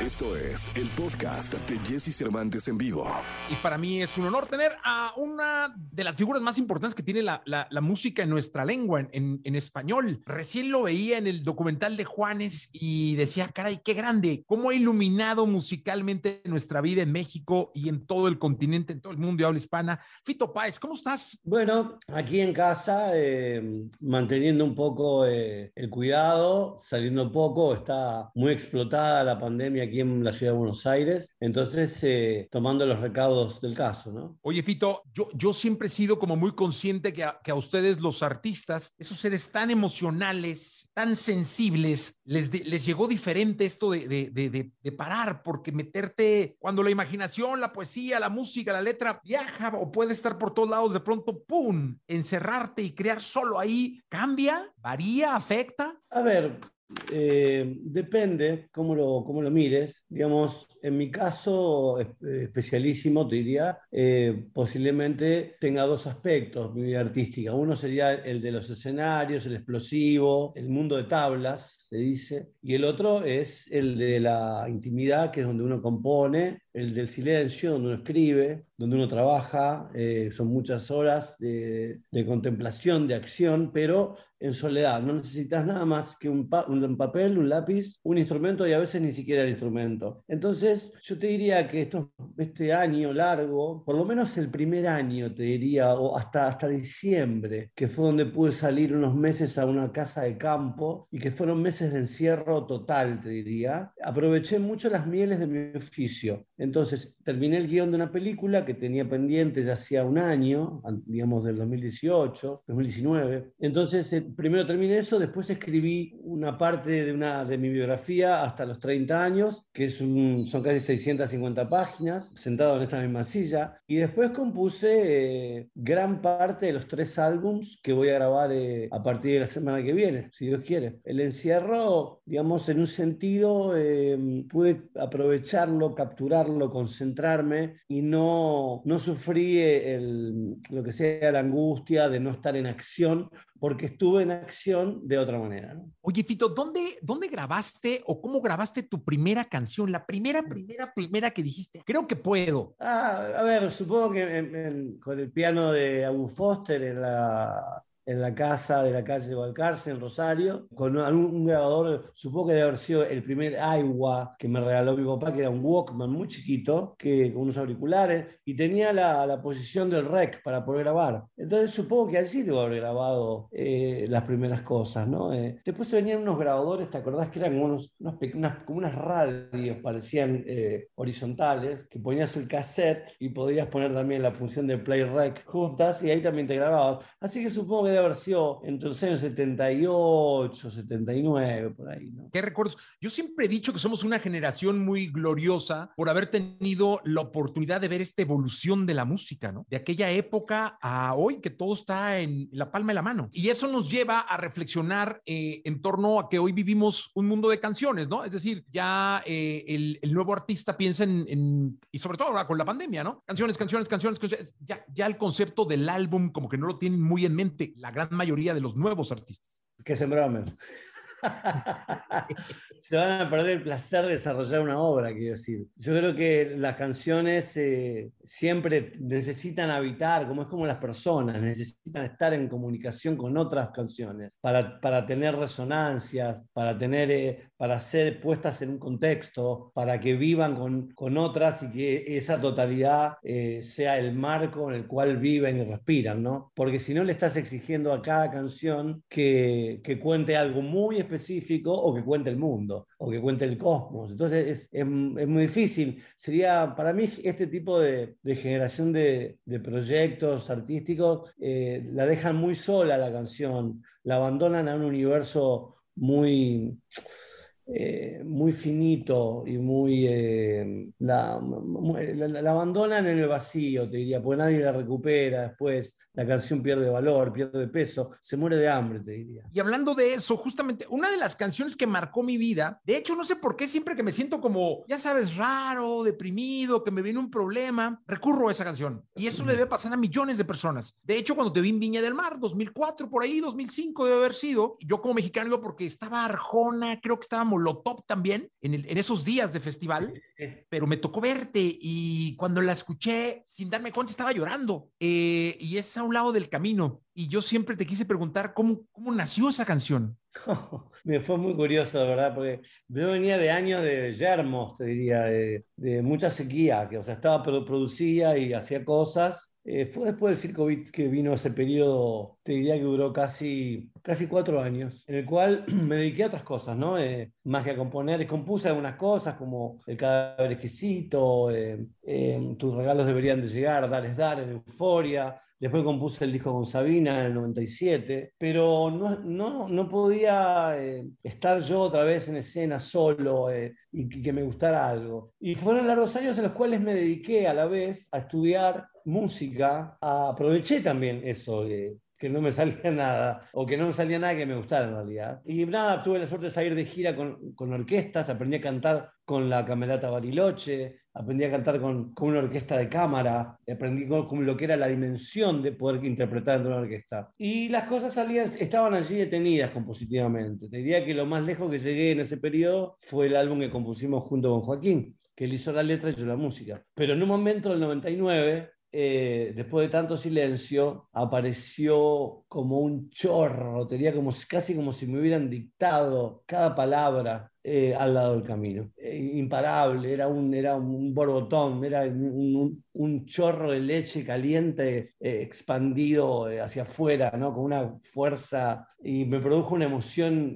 Esto es el podcast de Jesse Cervantes en vivo. Y para mí es un honor tener a una de las figuras más importantes que tiene la, la, la música en nuestra lengua, en, en, español. Recién lo veía en el documental de Juanes y decía, caray, qué grande, cómo ha iluminado musicalmente nuestra vida en México y en todo el continente, en todo el mundo de habla hispana. Fito Páez, ¿cómo estás? Bueno, aquí en casa, eh, manteniendo un poco eh, el cuidado, saliendo poco, está muy explotada la pandemia aquí en la ciudad de Buenos Aires, entonces eh, tomando los recaudos del caso, ¿no? Oye, Fito, yo, yo siempre he sido como muy consciente que a, que a ustedes los artistas, esos seres tan emocionales, tan sensibles, les, de, les llegó diferente esto de, de, de, de, parar, porque meterte, cuando la imaginación, la poesía, la música, la letra viaja o puede estar por todos lados, de pronto, ¡pum!, encerrarte y crear solo ahí, ¿cambia? ¿Varía? ¿Afecta? A ver, eh, depende cómo lo, cómo lo mires. Digamos, en mi caso, especialísimo, te diría, eh, posiblemente tenga dos aspectos mi vida artística. Uno sería el de los escenarios, el explosivo, el mundo de tablas, se dice. Y el otro es el de la intimidad, que es donde uno compone, el del silencio, donde uno escribe, donde uno trabaja. Eh, son muchas horas de, de, contemplación, de acción, pero en soledad. No necesitas nada más que un, pa un papel, un lápiz, un instrumento y a veces ni siquiera el instrumento. Entonces, yo te diría que esto, este año largo, por lo menos el primer año, te diría, o hasta, hasta diciembre, que fue donde pude salir unos meses a una casa de campo y que fueron meses de encierro total, te diría, aproveché mucho las mieles de mi oficio. Entonces, terminé el guion de una película que tenía pendiente ya hacía un año, digamos del 2018, 2019. Entonces, eh, primero terminé eso, después escribí una parte de, una, de mi biografía hasta los 30 años, que es un, son casi 650 páginas, sentado en esta misma silla, y después compuse eh, gran parte de los tres álbums que voy a grabar eh, a partir de la semana que viene, si Dios quiere. El encierro, digamos, en un sentido, eh, pude aprovecharlo, capturarlo, concentrarme y no, no sufrí el, lo que sea la angustia de no estar en acción, porque estuve en acción de otra manera. ¿no? Oye, Fito, ¿dónde, ¿dónde grabaste o cómo grabaste tu primera canción? La primera, primera, primera que dijiste, creo que puedo. Ah, a ver, supongo que en, en, con el piano de Abu Foster en la, en la casa de la calle Balcarce, en Rosario, con un grabador, supongo que debe haber sido el primer Aiwa que me regaló mi papá, que era un Walkman muy chiquito, que, con unos auriculares, y tenía la, la posición del rec para poder grabar. Entonces supongo que allí debo haber grabado eh, las primeras cosas, ¿no? Eh, después venían unos grabadores, ¿te acordás que eran unos, unos como unas radios, parecían eh, horizontales, que ponías el cassette y podías poner también la función de play rec juntas, y ahí también te grababas. Así que supongo que haber sido entre los años 78, 79, por ahí, ¿no? ¿Qué recuerdos? Yo siempre he dicho que somos una generación muy gloriosa por haber tenido la oportunidad de ver esta evolución de la música, ¿no? De aquella época a hoy que todo está en la palma de la mano. Y eso nos lleva a reflexionar eh, en torno a que hoy vivimos un mundo de canciones, ¿no? Es decir, ya eh, el, el, nuevo artista piensa en, en, y sobre todo ahora con la pandemia, ¿no? Canciones, canciones, canciones, canciones. Ya, ya el concepto del álbum como que no lo tienen muy en mente la gran mayoría de los nuevos artistas. Que sembraron. se van a perder el placer de desarrollar una obra, quiero decir. Yo creo que las canciones eh, siempre necesitan habitar, como es como las personas, necesitan estar en comunicación con otras canciones para, para tener resonancias, para, tener, eh, para ser puestas en un contexto, para que vivan con, con otras y que esa totalidad eh, sea el marco en el cual viven y respiran, ¿no? Porque si no le estás exigiendo a cada canción que, que cuente algo muy específico, específico o que cuente el mundo o que cuente el cosmos. Entonces es, es, muy difícil. Sería para mí este tipo de, generación de, de, proyectos artísticos eh, la dejan muy sola la canción, la abandonan a un universo muy... Eh, muy finito y muy... Eh, la, la, la, abandonan en el vacío, te diría, porque nadie la recupera después, la canción pierde valor, pierde peso, se muere de hambre, te diría. Y hablando de eso, justamente, una de las canciones que marcó mi vida, de hecho, no sé por qué siempre que me siento como, ya sabes, raro, deprimido, que me viene un problema, recurro a esa canción. Y eso le debe pasar a millones de personas. De hecho, cuando te vi en Viña del Mar, 2004, por ahí, 2005 debe haber sido, yo como mexicano porque estaba Arjona, creo que estaba Molotov también en, en esos días de festival, pero me tocó verte y cuando la escuché, sin darme cuenta, estaba llorando. Eh, y es a un lado del camino. Y yo siempre te quise preguntar cómo, cómo nació esa canción. me fue muy curioso, ¿verdad? Porque yo venía de años de yermos, te diría, de, de mucha sequía, que o sea, estaba producía y hacía cosas eh, fue después del circo que vino ese periodo, te diría que duró casi, casi cuatro años, en el cual me dediqué a otras cosas, ¿no? Eh, más que a componer, compuse algunas cosas como El cadáver exquisito, eh, Tus regalos deberían de llegar, Dar dar, en Euforia, Después compuse el disco con Sabina en el 97, pero no, no, no podía estar yo otra vez en escena solo y que me gustara algo. Y fueron largos años en los cuales me dediqué a la vez a estudiar música, aproveché también eso, que no me salía nada, o que no me salía nada que me gustara en realidad. Y nada, tuve la suerte de salir de gira con, con orquestas, aprendí a cantar con la Camerata Bariloche, aprendí a cantar con, con una orquesta de cámara, aprendí con, lo que era la dimensión de poder interpretar en una orquesta. Y las cosas salían, estaban allí detenidas compositivamente. Te diría que lo más lejos que llegué en ese periodo fue el álbum que compusimos junto con Joaquín, que él hizo la letra y yo la música. Pero en un momento del 99 eh, después de tanto silencio, apareció como un chorro, tenía como, casi como si me hubieran dictado cada palabra eh, al lado del camino. Eh, imparable, era un, era un borbotón, era un, chorro de leche caliente expandido hacia afuera, ¿no? con una fuerza, y me produjo una emoción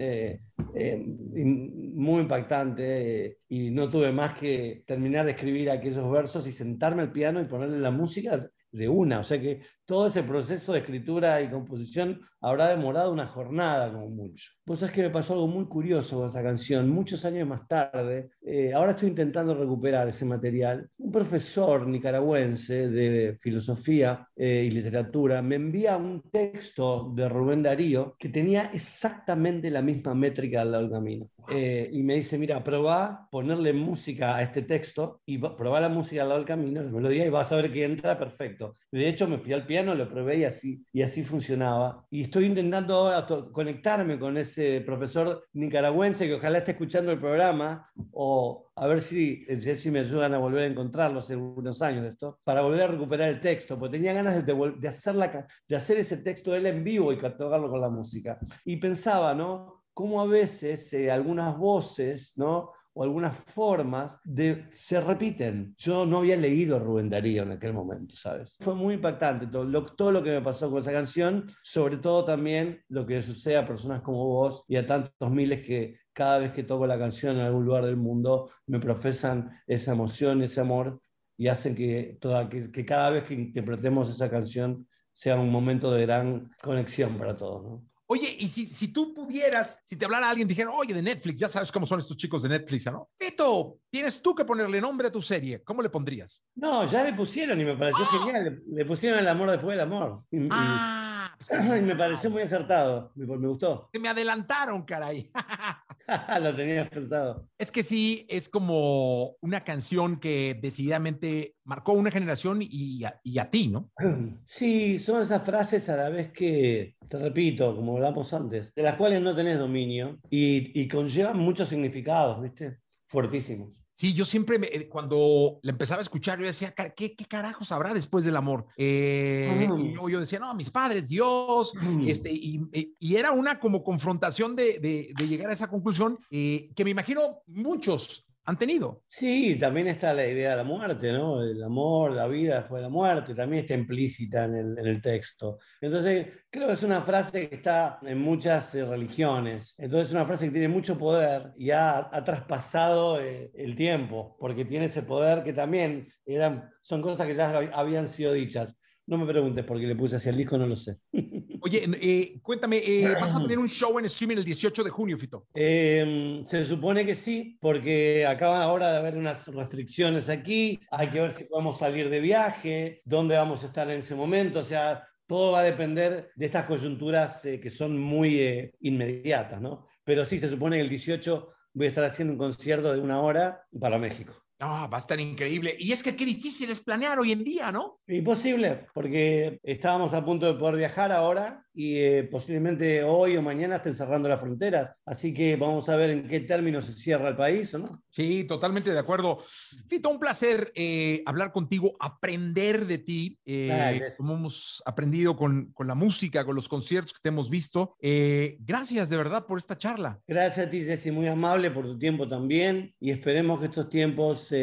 muy impactante y no tuve más que terminar de escribir aquellos versos y sentarme al piano y ponerle la música de una. O sea que todo ese proceso de escritura y composición habrá demorado una jornada como mucho. Vos sabés que me pasó algo muy curioso con esa canción. Muchos años más tarde, eh, ahora estoy intentando recuperar ese material. Un profesor nicaragüense de filosofía eh, y literatura me envía un texto de Rubén Darío que tenía exactamente la misma métrica al lado del camino. Eh, y me dice, mira, probá ponerle música a este texto y probá la música al lado del camino, la melodía, y vas a ver que entra perfecto. De hecho, me fui al piano, lo probé y así, y así funcionaba. Y estoy intentando ahora conectarme con ese profesor nicaragüense que ojalá esté escuchando el programa, o a ver si Jesse me ayudan a volver a encontrarlo hace unos años de esto, para volver a recuperar el texto, porque tenía ganas de, de, hacer, la, de hacer ese texto él en vivo y catalogarlo con la música. Y pensaba, ¿no? cómo a veces eh, algunas voces, ¿no? O algunas formas de, se repiten. Yo no había leído Rubén Darío en aquel momento, ¿sabes? Fue muy impactante todo lo, todo lo que me pasó con esa canción, sobre todo también lo que sucede a personas como vos y a tantos miles que cada vez que toco la canción en algún lugar del mundo me profesan esa emoción, ese amor y hacen que, toda, que, que cada vez que interpretemos esa canción sea un momento de gran conexión para todos. ¿no? Oye, y si, si tú pudieras, si te hablara alguien, dijera, oye, de Netflix, ya sabes cómo son estos chicos de Netflix, ¿no? Fito, tienes tú que ponerle nombre a tu serie. ¿Cómo le pondrías? No, ya le pusieron y me pareció genial. Le, pusieron el amor después del amor. Y, ah, y me pareció muy acertado. Me, me gustó. Me adelantaron, caray. Lo tenías pensado. Es que sí, es como una canción que decididamente marcó una generación y a, y a, ti, ¿no? Sí, son esas frases a la vez que, te repito, como hablamos antes, de las cuales no tenés dominio y, y conllevan muchos significados, ¿viste? Fuertísimos. Sí, yo siempre, eh, cuando la empezaba a escuchar, yo decía, ¿qué, qué carajos habrá después del amor? Eh, y yo, decía, no, mis padres, Dios, este, y, y, era una como confrontación de, de, de llegar a esa conclusión eh, que me imagino muchos han tenido. Sí, también está la idea de la muerte, ¿no? El amor, la vida después de la muerte, también está implícita en el, el texto. Entonces, creo que es una frase que está en muchas eh, religiones. Entonces, es una frase que tiene mucho poder y ha, traspasado eh, el tiempo, porque tiene ese poder que también eran, son cosas que ya habían sido dichas. No me preguntes por qué le puse así al disco, no lo sé. Oye, eh, cuéntame, eh, ¿vas a tener un show en streaming el 18 de junio, Fito? Eh, se supone que sí, porque acaba ahora de haber unas restricciones aquí, hay que ver si podemos salir de viaje, dónde vamos a estar en ese momento, o sea, todo va a depender de estas coyunturas que son muy inmediatas, ¿no? Pero sí, se supone que el 18 voy a estar haciendo un concierto de una hora para México. Ah, va a estar increíble. Y es que qué difícil es planear hoy en día, ¿no? Imposible, porque estábamos a punto de poder viajar ahora y eh, posiblemente hoy o mañana estén cerrando las fronteras. Así que vamos a ver en qué términos se cierra el país o no. Sí, totalmente de acuerdo. Fito, un placer eh, hablar contigo, aprender de ti, eh, como hemos aprendido con, con, la música, con los conciertos que te hemos visto. gracias de verdad por esta charla. Gracias a ti, Jessy, muy amable por tu tiempo también y esperemos que estos tiempos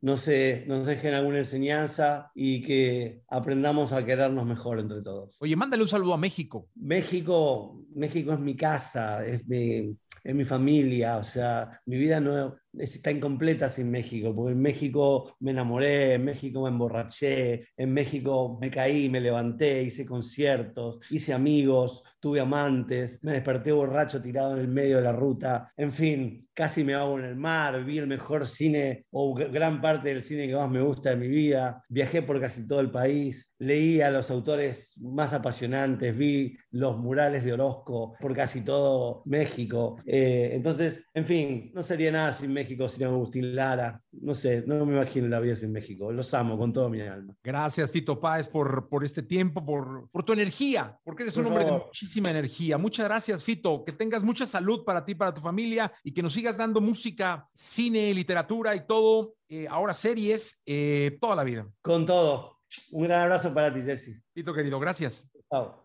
no se, nos dejen alguna enseñanza y que aprendamos a querernos mejor entre todos. Oye, mándale un saludo a. México? México, México es mi casa, es mi, es mi familia, o sea, mi vida no, está incompleta sin México, porque en México me enamoré, en México me emborraché, en México me caí, me levanté, hice conciertos, hice amigos, tuve amantes, me desperté borracho tirado en el medio de la ruta, en fin, casi me hago en el mar, vi el mejor cine o gran parte del cine que más me gusta de mi vida, viajé por casi todo el país, leí a los autores más apasionantes, vi los murales de Orozco por casi todo México, eh, entonces, en fin, no sería nada sin México sin Agustín Lara. No sé, no me imagino la vida sin México. Los amo con toda mi alma. Gracias, Fito Páez, por, por este tiempo, por, por tu energía, porque eres un hombre de muchísima energía. Muchas gracias, Fito. Que tengas mucha salud para ti, para tu familia y que nos sigas dando música, cine, literatura y todo. Eh, ahora series, eh, toda la vida. Con todo. Un gran abrazo para ti, Jesse. Fito, querido, gracias. Chao.